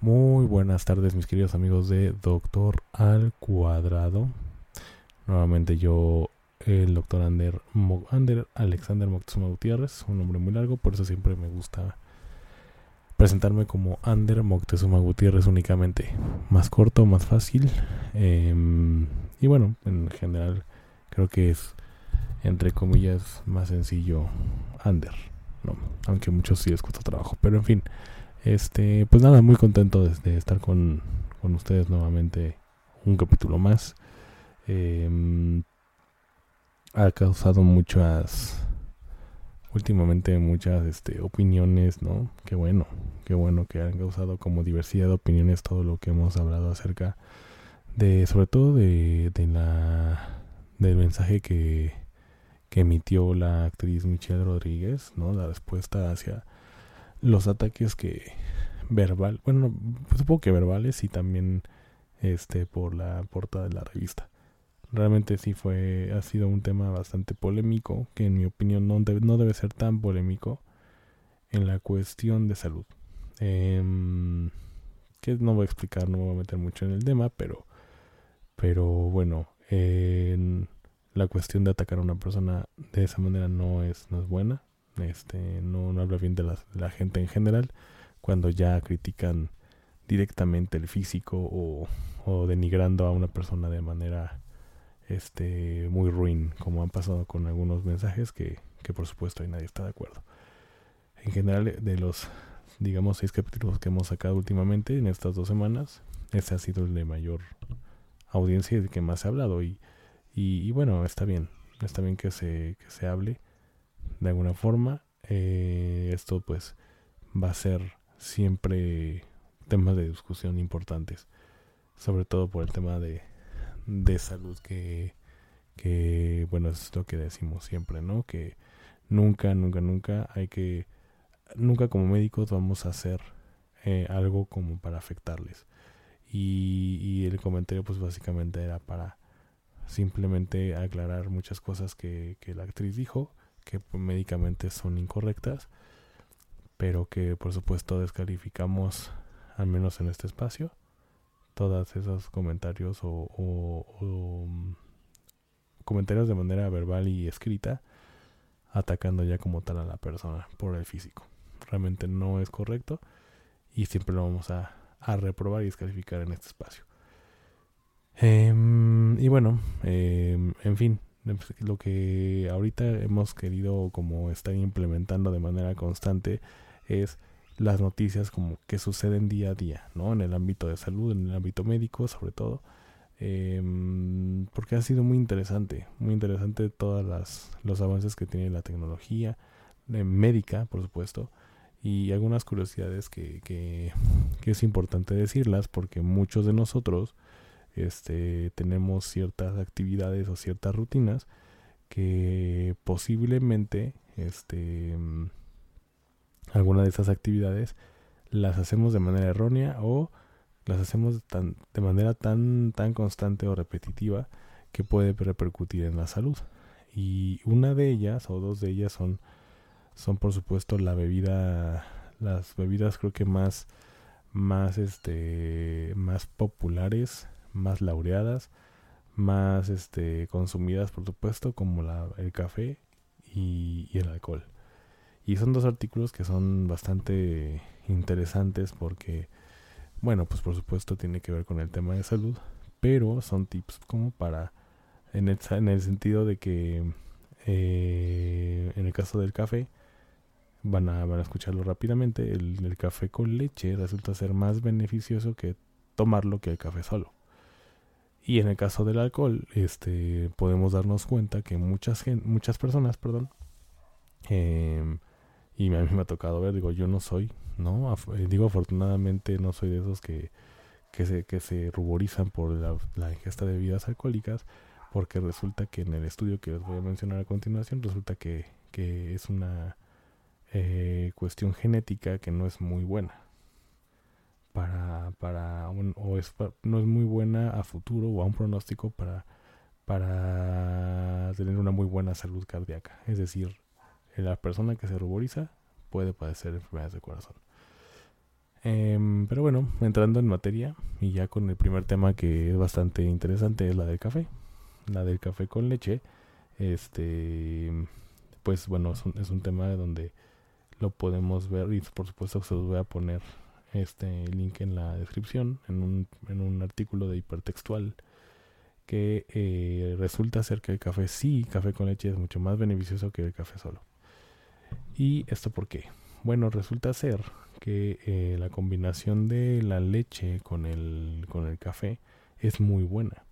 Muy buenas tardes, mis queridos amigos de Doctor al Cuadrado. Nuevamente yo, el doctor Ander, Ander Alexander Moctezuma Gutiérrez, un nombre muy largo, por eso siempre me gusta presentarme como Ander Moctezuma Gutiérrez únicamente. Más corto, más fácil. Em, y bueno, en general creo que es, entre comillas, más sencillo Ander. No, aunque muchos sí les cuesta trabajo. Pero en fin, este, pues nada, muy contento de, estar con, con, ustedes nuevamente. Un capítulo más. Em, ha causado muchas últimamente muchas este, opiniones, ¿no? Qué bueno, qué bueno que han causado como diversidad de opiniones todo lo que hemos hablado acerca de, sobre todo de, de la, del mensaje que, que emitió la actriz Michelle Rodríguez, ¿no? La respuesta hacia los ataques que verbal, bueno, supongo que verbales y también este por la portada de la revista. Realmente sí fue ha sido un tema bastante polémico que en mi opinión no debe, no debe ser tan polémico en la cuestión de salud. Em, que no voy a explicar no voy a meter mucho en el tema pero pero bueno en la cuestión de atacar a una persona de esa manera no es no es buena este no, no habla bien de la, gente en general cuando ya critican directamente el físico o, o denigrando a una persona de manera este muy ruin, como han pasado con algunos mensajes que, que por supuesto ahí nadie está de acuerdo. En general, de los, digamos, seis capítulos que hemos sacado últimamente en estas dos semanas, ese ha sido el de mayor audiencia y el que más ha hablado. Y, y, bueno, está bien, está bien que se, que se hable de alguna forma. Eh, esto pues va a ser siempre temas de discusión importantes, sobre todo por el tema de, de salud que, que, bueno, es lo que decimos siempre, ¿no? Que nunca, nunca, nunca hay que, nunca como médicos vamos a hacer eh, algo como para afectarles. Y, y el comentario pues básicamente era para simplemente aclarar muchas cosas que, que la actriz dijo, que pues, médicamente son incorrectas, pero que por supuesto descalificamos, al menos en este espacio, todos esos comentarios o, mm, comentarios de manera verbal y escrita atacando ya como tal a la persona por el físico. Realmente no es correcto y siempre lo vamos a, reprobar y descalificar en este espacio. Em, y bueno, em, en fin, lo que ahorita hemos querido como estar implementando de manera constante es las noticias como que suceden día a día, ¿no? En el ámbito de salud, en el ámbito médico, sobre todo. Em, porque ha sido muy interesante, muy interesante todos los avances que tiene la tecnología eh, médica, por supuesto, y algunas curiosidades que, que, es importante decirlas porque muchos de nosotros este, tenemos ciertas actividades o ciertas rutinas que posiblemente este, alguna de esas actividades las hacemos de manera errónea o las hacemos de manera tan, tan constante o repetitiva que puede repercutir en la salud. Y una de ellas o dos de ellas son, son por supuesto la bebida, las bebidas creo que más, más, este, más populares, más laureadas, más este, consumidas por supuesto como la, el café y el alcohol. Y son dos artículos que son bastante interesantes porque, bueno, pues por supuesto tiene que ver con el tema de salud, pero son tips como para, en el, en el sentido de que, eh, en el caso del café, van a, van a escucharlo rápidamente, el, el café con leche resulta ser más beneficioso que tomarlo que el café solo. Y en el caso del alcohol, este, podemos darnos cuenta que muchas, muchas personas, perdón, eh, Y a mí me ha tocado ver, digo, yo no soy, ¿no? Eh, digo, afortunadamente no soy de esos que, que, se, que se ruborizan por la, ingesta de bebidas alcohólicas, porque resulta que en el estudio que les voy a mencionar a continuación, resulta que, que es una eh, cuestión genética que no es muy buena para, para o es, no es muy buena a futuro o a un pronóstico para, para tener una muy buena salud cardíaca. Es decir, la persona que se ruboriza puede padecer enfermedades de corazón. Em, pero bueno, entrando en materia y ya con el primer tema que es bastante interesante es la del café. La del café con leche. Este, pues bueno, es un, es un tema donde lo podemos ver y por supuesto se los voy a poner este link en la descripción, en un, en un artículo de hipertextual, que eh, resulta ser que el café sí, café con leche es mucho más beneficioso que el café solo. ¿Y esto por qué? Bueno, resulta ser que eh, la combinación de la leche con el, con el café es muy buena.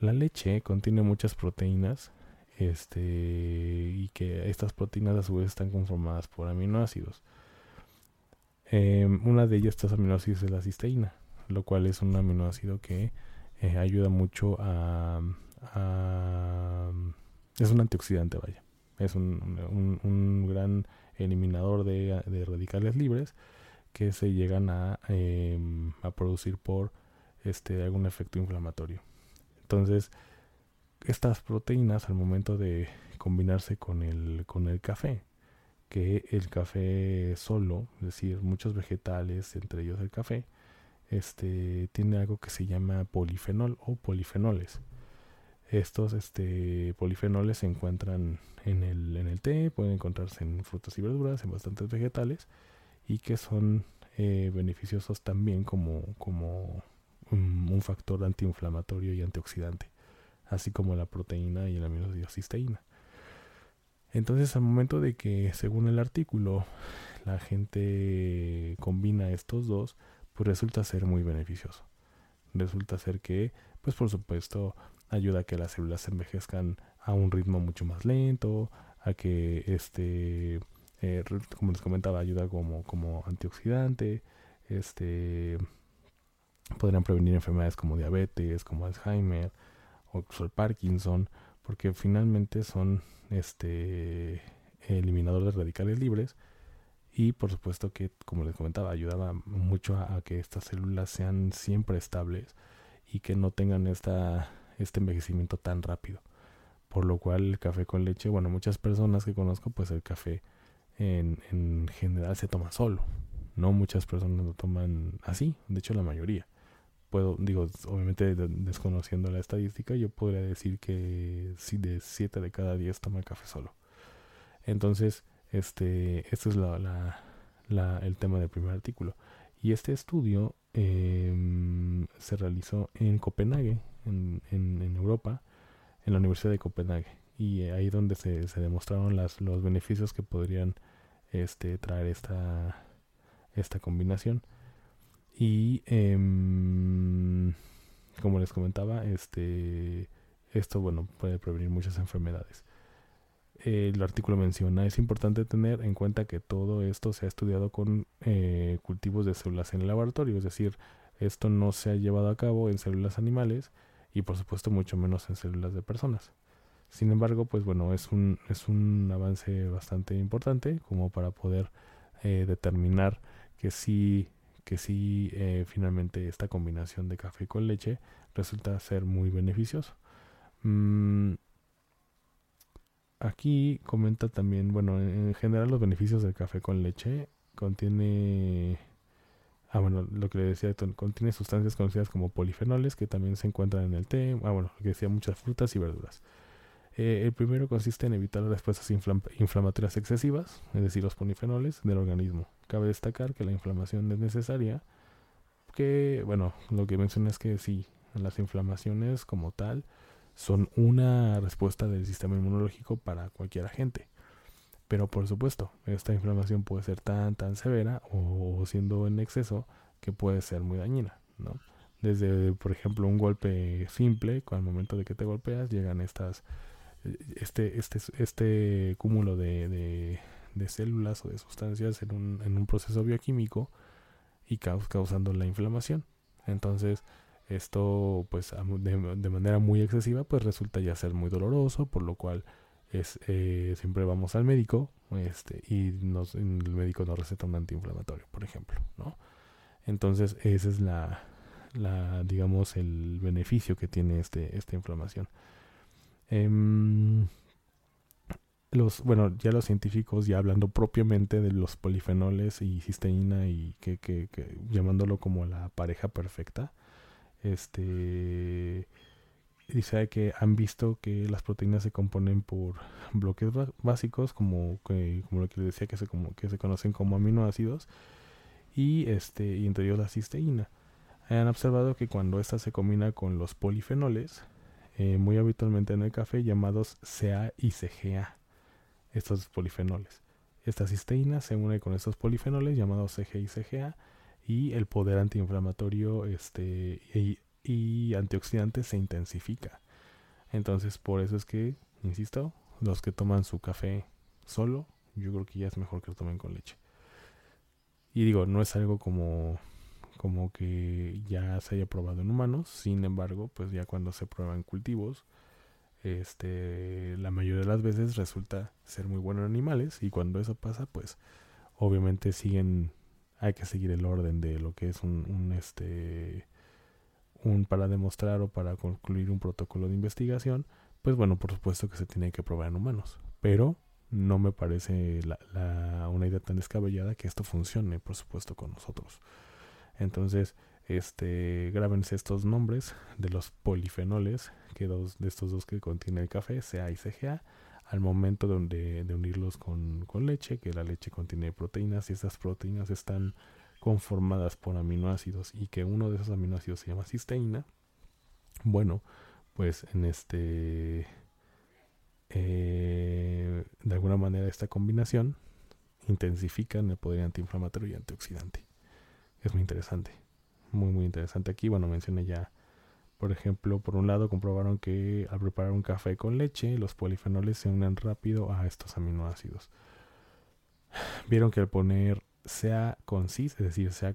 La leche contiene muchas proteínas este, y que estas proteínas a su vez están conformadas por aminoácidos. Em, una de ellas, estos aminoácidos, es la cisteína, lo cual es un aminoácido que eh, ayuda mucho a, Es un antioxidante, vaya. Es un, gran eliminador de, radicales libres que se llegan a, em, a producir por este, algún efecto inflamatorio. Entonces, estas proteínas al momento de combinarse con el, con el café, que el café solo, es decir, muchos vegetales, entre ellos el café, este, tiene algo que se llama polifenol o polifenoles. Estos este, polifenoles se encuentran en el, en el té, pueden encontrarse en frutas y verduras, en bastantes vegetales, y que son eh, beneficiosos también como, como un, factor antiinflamatorio y antioxidante, así como la proteína y el aminoácido cisteína. Entonces al momento de que, según el artículo, la gente combina estos dos, pues resulta ser muy beneficioso. Resulta ser que, pues por supuesto, ayuda a que las células se envejezcan a un ritmo mucho más lento, a que este, eh, como les comentaba, ayuda como, como antioxidante, este, podrían prevenir enfermedades como diabetes, como Alzheimer o el Parkinson, porque finalmente son este eliminador de radicales libres y por supuesto que como les comentaba ayudaba mucho a, que estas células sean siempre estables y que no tengan esta este envejecimiento tan rápido. Por lo cual el café con leche bueno muchas personas que conozco pues el café en, en general se toma solo. No muchas personas lo toman así de hecho la mayoría puedo, digo, obviamente desconociendo la estadística, yo podría decir que si de 7 de cada 10 toma café solo. Entonces, este, esto es la, el tema del primer artículo. Y este estudio em, se realizó en Copenhague, en, en, Europa, en la Universidad de Copenhague. Y ahí donde se, se demostraron las, los beneficios que podrían este, traer esta, esta combinación. Y em, como les comentaba, este esto bueno puede prevenir muchas enfermedades. El artículo menciona, es importante tener en cuenta que todo esto se ha estudiado con eh, cultivos de células en el laboratorio, es decir, esto no se ha llevado a cabo en células animales y por supuesto mucho menos en células de personas. Sin embargo, pues bueno, es un, es un avance bastante importante como para poder eh, determinar que si que sí eh, finalmente esta combinación de café con leche resulta ser muy beneficioso. Mm, aquí comenta también, bueno, en general los beneficios del café con leche contiene, ah bueno, lo que le decía, contiene sustancias conocidas como polifenoles que también se encuentran en el té, ah bueno, lo que decía muchas frutas y verduras. Eh, el primero consiste en evitar las respuestas inflamatorias excesivas, es decir, los polifenoles del organismo. Cabe destacar que la inflamación es necesaria, que, bueno, lo que menciona es que sí, las inflamaciones como tal son una respuesta del sistema inmunológico para cualquier agente. Pero por supuesto, esta inflamación puede ser tan, tan severa o siendo en exceso que puede ser muy dañina, ¿no? Desde, por ejemplo, un golpe simple, al momento de que te golpeas, llegan estas este, este, este cúmulo de, células o de sustancias en un, en un proceso bioquímico y causando la inflamación. Entonces, esto pues de, manera muy excesiva pues resulta ya ser muy doloroso, por lo cual es, eh, siempre vamos al médico este, y el médico nos receta un antiinflamatorio, por ejemplo, ¿no? Entonces, ese es la, la digamos, el beneficio que tiene este, esta inflamación. Em, los, bueno, ya los científicos, ya hablando propiamente de los polifenoles y cisteína y que, que, que llamándolo como la pareja perfecta, este dice que han visto que las proteínas se componen por bloques básicos como, como lo que les decía que se, como, que se conocen como aminoácidos y este y entre ellos la cisteína. Han observado que cuando esta se combina con los polifenoles eh, muy habitualmente en el café llamados CA y CGA estos polifenoles esta cisteína se une con estos polifenoles llamados CG y CGA y el poder antiinflamatorio este, y, antioxidante se intensifica. Entonces, por eso es que, insisto, los que toman su café solo, yo creo que ya es mejor que lo tomen con leche. Y digo, no es algo como, como que ya se haya probado en humanos, sin embargo, pues ya cuando se prueba en cultivos, este, la mayoría de las veces resulta ser muy bueno en animales y cuando eso pasa, pues obviamente siguen hay que seguir el orden de lo que es un, este un para demostrar o para concluir un protocolo de investigación, pues bueno, por supuesto que se tiene que probar en humanos, pero no me parece la, una idea tan descabellada que esto funcione, por supuesto, con nosotros. Entonces, este, grábense estos nombres de los polifenoles, que de estos dos que contiene el café, CA y CGA, al momento de, de unirlos con, leche, que la leche contiene proteínas y estas proteínas están conformadas por aminoácidos y que uno de esos aminoácidos se llama cisteína, bueno, pues en este, eh, de alguna manera esta combinación intensifican el poder antiinflamatorio y antioxidante. Es muy interesante, muy muy interesante aquí. Bueno, mencioné ya por ejemplo, por un lado comprobaron que al preparar un café con leche, los polifenoles se unen rápido a estos aminoácidos. Vieron que al poner sea con cis, es decir, sea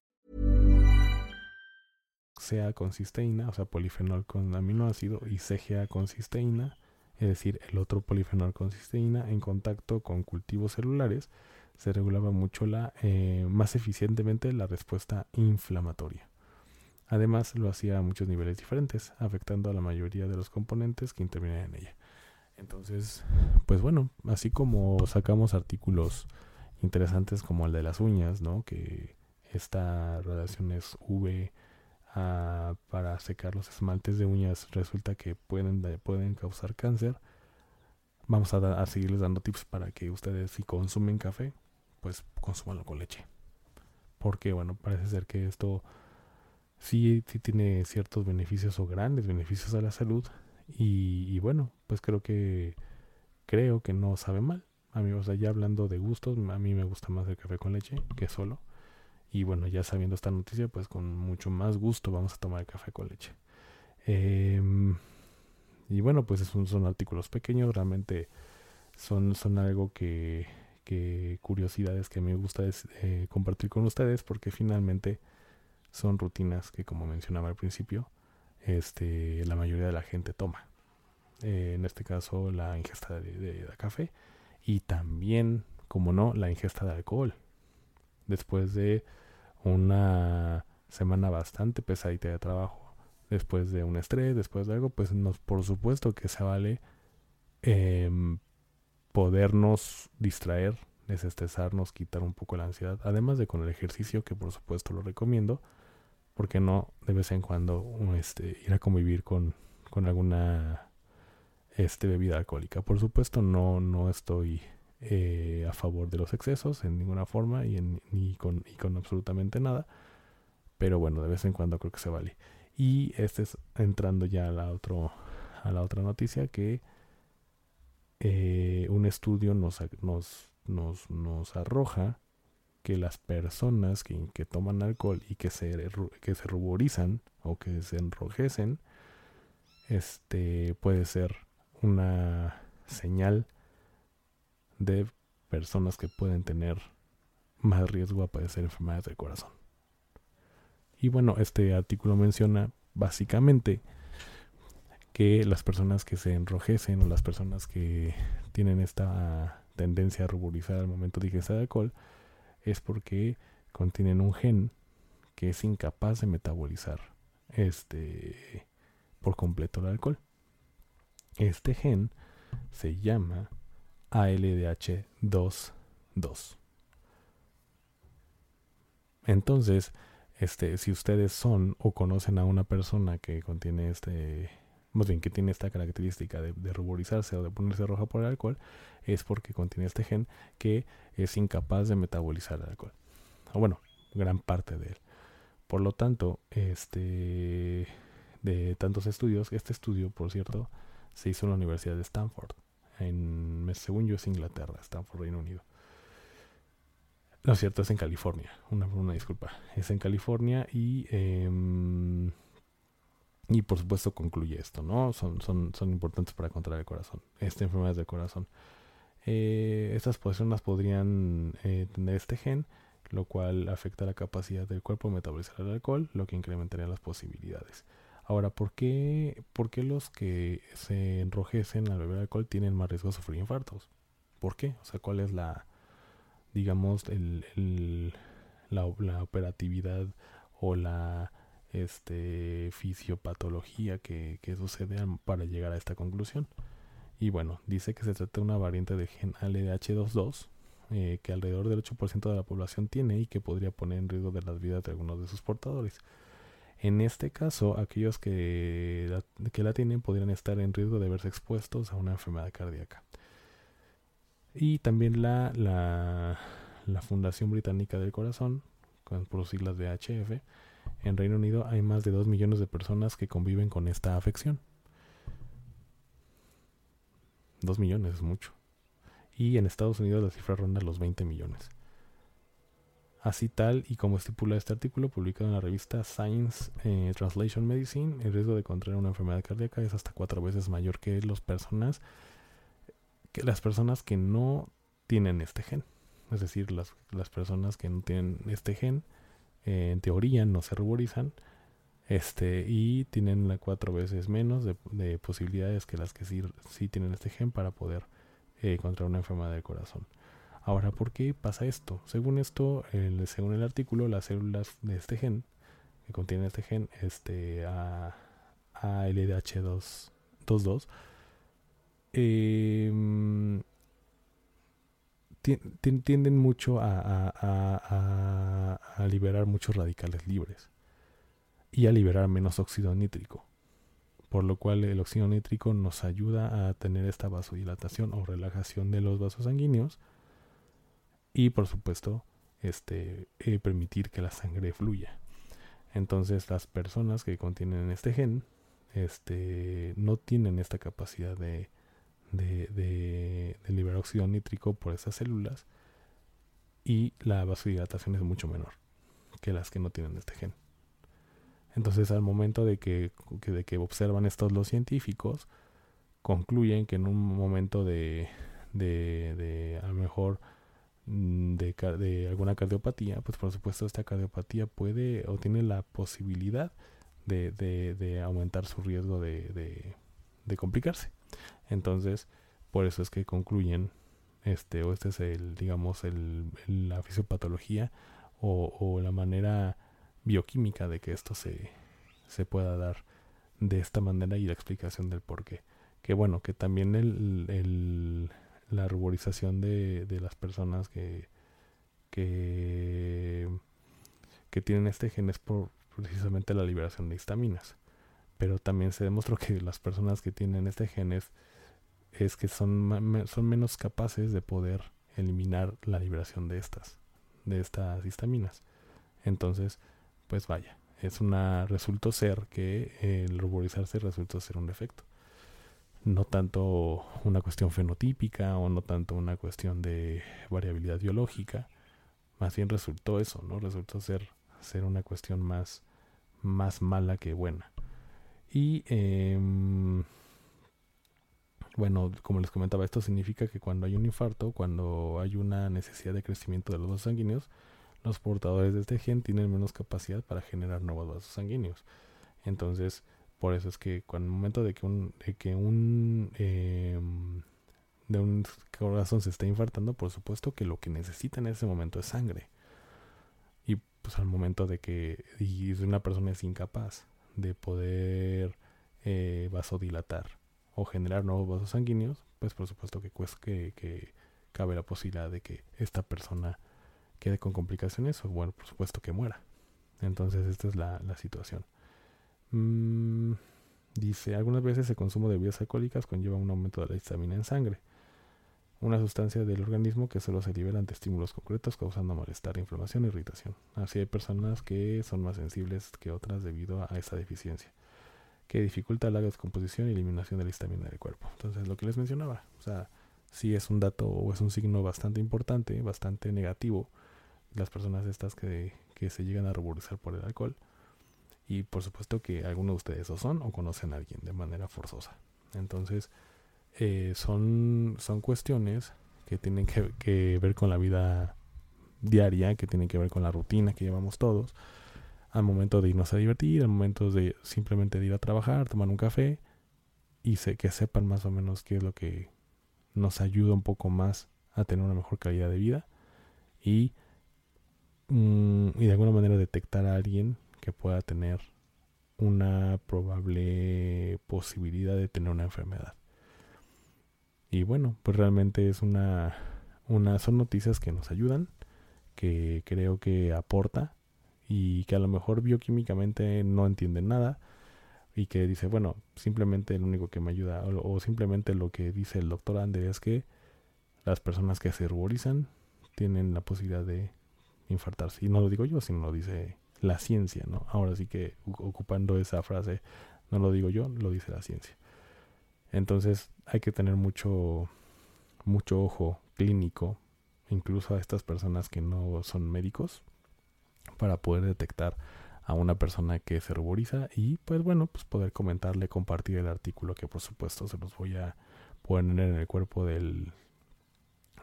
Sea con cisteína, o sea, polifenol con aminoácido, y CGA con cisteína. es decir, el otro polifenol con cisteína, en contacto con cultivos celulares, se regulaba mucho la, eh, más eficientemente la respuesta inflamatoria. Además, lo hacía a muchos niveles diferentes, afectando a la mayoría de los componentes que intervienen en ella. Entonces, pues bueno, así como sacamos artículos interesantes como el de las uñas, ¿no? Que esta relación es V para secar los esmaltes de uñas resulta que pueden, pueden causar cáncer. Vamos a, a, seguirles dando tips para que ustedes si consumen café, pues consumanlo con leche. Porque bueno, parece ser que esto sí, sí tiene ciertos beneficios o grandes beneficios a la salud. Y, y bueno, pues creo que creo que no sabe mal. Amigos, ya hablando de gustos, a mí me gusta más el café con leche que solo. Y bueno, ya sabiendo esta noticia, pues con mucho más gusto vamos a tomar café con leche. Em, y bueno, pues son, son artículos pequeños, realmente son, son algo que, que curiosidades que me gusta eh, compartir con ustedes porque finalmente son rutinas que como mencionaba al principio, este, la mayoría de la gente toma. eh, en este caso la ingesta de, café y también, como no, la ingesta de alcohol. Después de una semana bastante pesadita de trabajo, después de un estrés, después de algo, pues nos, por supuesto que se vale em, podernos distraer, desestresarnos, quitar un poco la ansiedad, además de con el ejercicio, que por supuesto lo recomiendo, porque no de vez en cuando este, ir a convivir con, con alguna este, bebida alcohólica. Por supuesto, no, no estoy eh, a favor de los excesos en ninguna forma y, ni, con absolutamente nada. Pero bueno, de vez en cuando creo que se vale. Y este es entrando ya a la, otro, a la otra noticia que eh, un estudio nos, nos, nos, nos arroja que las personas que, que, toman alcohol y que se, que se ruborizan o que se enrojecen, este puede ser una señal de personas que pueden tener más riesgo a padecer enfermedades del corazón. Y bueno, este artículo menciona básicamente que las personas que se enrojecen o las personas que tienen esta tendencia a ruborizar al momento de ingestar alcohol es porque contienen un gen que es incapaz de metabolizar este por completo el alcohol. Este gen se llama ALDH22. Entonces, este, si ustedes son o conocen a una persona que contiene este, más bien que tiene esta característica de, ruborizarse o de ponerse roja por el alcohol, es porque contiene este gen que es incapaz de metabolizar el alcohol. O bueno, gran parte de él. Por lo tanto, este, de tantos estudios, este estudio, por cierto, se hizo en la Universidad de Stanford. En, según yo es Inglaterra, Stanford, Reino Unido. No es cierto, es en California. Una, una disculpa. Es en California y, em, y por supuesto concluye esto, ¿no? Son, son, son importantes para controlar el corazón. Esta enfermedad del corazón. Eh, estas personas podrían eh, tener este gen, lo cual afecta la capacidad del cuerpo de metabolizar el alcohol, lo que incrementaría las posibilidades. Ahora, ¿por qué, ¿por qué los que se enrojecen al beber alcohol tienen más riesgo de sufrir infartos? ¿Por qué? O sea, ¿cuál es la, digamos, la, operatividad o la este, fisiopatología que, que sucede para llegar a esta conclusión? Y bueno, dice que se trata de una variante de gen LDH22 eh, que alrededor del 8% de la población tiene y que podría poner en riesgo de las vidas de algunos de sus portadores. En este caso, aquellos que la, que la tienen podrían estar en riesgo de verse expuestos a una enfermedad cardíaca. Y también la, la, la Fundación Británica del Corazón, con, por siglas de HF, en Reino Unido hay más de 2 millones de personas que conviven con esta afección. 2 millones es mucho. Y en Estados Unidos la cifra ronda los 20 millones. Así tal y como estipula este artículo publicado en la revista Science eh, Translation Medicine, el riesgo de contraer una enfermedad cardíaca es hasta cuatro veces mayor que, los personas, que las personas que no tienen este gen. Es decir, las, las personas que no tienen este gen, eh, en teoría no se ruborizan este, y tienen cuatro veces menos de, posibilidades que las que sí, sí, tienen este gen para poder eh, contraer una enfermedad del corazón. Ahora, ¿por qué pasa esto? Según esto, según el artículo, las células de este gen, que contienen este gen, este ALDH22, eh, tienden mucho a, liberar muchos radicales libres y a liberar menos óxido nítrico, por lo cual el óxido nítrico nos ayuda a tener esta vasodilatación o relajación de los vasos sanguíneos y por supuesto este, eh, permitir que la sangre fluya. Entonces las personas que contienen este gen este, no tienen esta capacidad de, de, de, liberar óxido nítrico por esas células y la vasodilatación es mucho menor que las que no tienen este gen. Entonces al momento de que, de que observan estos los científicos, concluyen que en un momento de, de, de a lo mejor de, de, alguna cardiopatía, pues por supuesto esta cardiopatía puede o tiene la posibilidad de, de, aumentar su riesgo de, de, complicarse. Entonces, por eso es que concluyen, este, o este es el, digamos, el, la fisiopatología o, o, la manera bioquímica de que esto se, se pueda dar de esta manera y la explicación del por qué. Que bueno, que también el la ruborización de, de las personas que, que, que tienen este gen es por precisamente la liberación de histaminas. Pero también se demostró que las personas que tienen este gen es, que son, son menos capaces de poder eliminar la liberación de estas, de estas histaminas. Entonces, pues vaya, es una, resultó ser que el ruborizarse resultó ser un defecto. No tanto una cuestión fenotípica o no tanto una cuestión de variabilidad biológica, más bien resultó eso, ¿no? Resultó ser, ser una cuestión más, más mala que buena. Y em, bueno, como les comentaba, esto significa que cuando hay un infarto, cuando hay una necesidad de crecimiento de los vasos sanguíneos, los portadores de este gen tienen menos capacidad para generar nuevos vasos sanguíneos. Entonces, por eso es que cuando el momento de que un, de que un em, de un corazón se está infartando, por supuesto que lo que necesita en ese momento es sangre. Y pues al momento de que una persona es incapaz de poder eh, vasodilatar o generar nuevos vasos sanguíneos, pues por supuesto que, pues, que, que cabe la posibilidad de que esta persona quede con complicaciones o bueno, por supuesto que muera. Entonces esta es la, la situación. Mm, dice, algunas veces el consumo de bebidas alcohólicas conlleva un aumento de la histamina en sangre, una sustancia del organismo que solo se libera ante estímulos concretos causando malestar, inflamación e irritación. Así hay personas que son más sensibles que otras debido a esa deficiencia, que dificulta la descomposición y eliminación de la histamina del cuerpo. Entonces, lo que les mencionaba, o sea, sí es un dato o es un signo bastante importante, bastante negativo, las personas estas que, que se llegan a ruborizar por el alcohol. Y por supuesto que algunos de ustedes o son o conocen a alguien de manera forzosa. Entonces, eh, son, son cuestiones que tienen que, ver con la vida diaria, que tienen que ver con la rutina que llevamos todos, al momento de irnos a divertir, al momento de simplemente ir a trabajar, tomar un café y sé, que sepan más o menos qué es lo que nos ayuda un poco más a tener una mejor calidad de vida y, mm, y de alguna manera detectar a alguien que pueda tener una probable posibilidad de tener una enfermedad. Y bueno, pues realmente es una, una, son noticias que nos ayudan, que creo que aporta y que a lo mejor bioquímicamente no entienden nada y que dice, bueno, simplemente lo único que me ayuda o, simplemente lo que dice el doctor Ande es que las personas que se ruborizan tienen la posibilidad de infartarse. Y no lo digo yo, sino lo dice la ciencia, ¿no? Ahora sí que ocupando esa frase, no lo digo yo, lo dice la ciencia. Entonces hay que tener mucho, mucho ojo clínico, incluso a estas personas que no son médicos, para poder detectar a una persona que se ruboriza y pues bueno, pues poder comentarle, compartir el artículo que por supuesto se los voy a poner en el cuerpo del,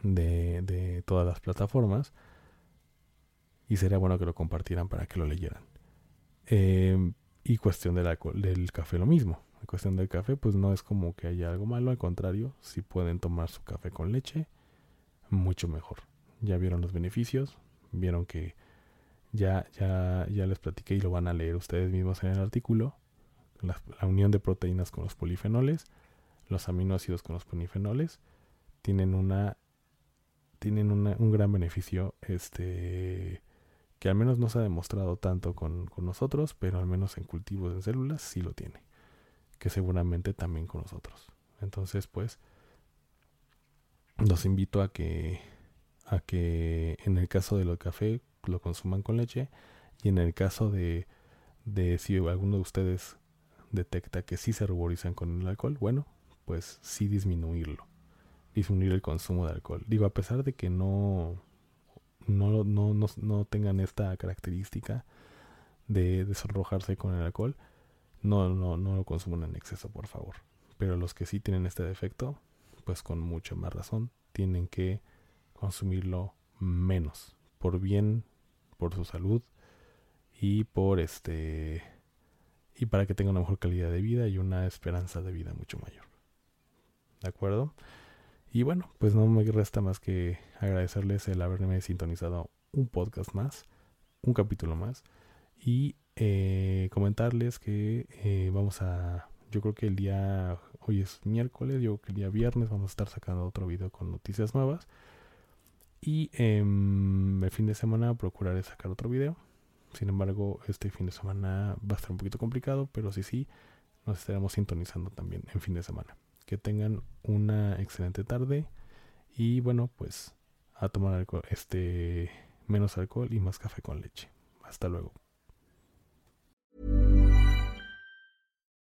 de, de todas las plataformas y sería bueno que lo compartieran para que lo leyeran. Eh, y cuestión del, del café lo mismo. La cuestión del café, pues no es como que haya algo malo, al contrario, si pueden tomar su café con leche, mucho mejor. Ya vieron los beneficios, vieron que ya, ya, ya les platiqué y lo van a leer ustedes mismos en el artículo. La, unión de proteínas con los polifenoles, los aminoácidos con los polifenoles, tienen una tienen un gran beneficio este que al menos no se ha demostrado tanto con, nosotros, pero al menos en cultivos de células sí lo tiene que seguramente también con nosotros. Entonces, pues, los invito a que, a que en el caso de del café lo consuman con leche y en el caso de, de si alguno de ustedes detecta que sí se ruborizan con el alcohol, bueno, pues sí disminuirlo, disminuir el consumo de alcohol. Digo, a pesar de que no, no, tengan esta característica de desarrojarse con el alcohol, no, no, no lo consuman en exceso, por favor. Pero los que sí tienen este defecto, pues con mucha más razón, tienen que consumirlo menos. Por bien, por su salud y por este y para que tengan una mejor calidad de vida y una esperanza de vida mucho mayor. ¿De acuerdo? Y bueno, pues no me resta más que agradecerles el haberme sintonizado un podcast más, un capítulo más. Y eh, comentarles que eh, vamos a, yo creo que el día, hoy es miércoles, yo creo que el día viernes vamos a estar sacando otro video con noticias nuevas. Y em, el fin de semana procuraré sacar otro video. Sin embargo, este fin de semana va a estar un poquito complicado, pero sí, sí, nos estaremos sintonizando también en fin de semana. Que tengan una excelente tarde y bueno, pues a tomar este menos alcohol y más café con leche. Hasta luego.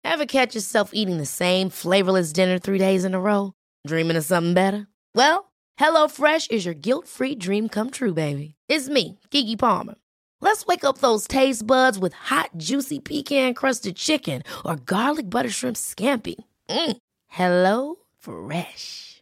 Ever catch yourself eating the same flavorless dinner three days in a row? Dreaming of something better? Well, HelloFresh is your guilt-free dream come true, baby. It's me, Kiki Palmer. Let's wake up those taste buds with hot, juicy pecan-crusted chicken or garlic butter shrimp scampi. Mm. Hello Fresh.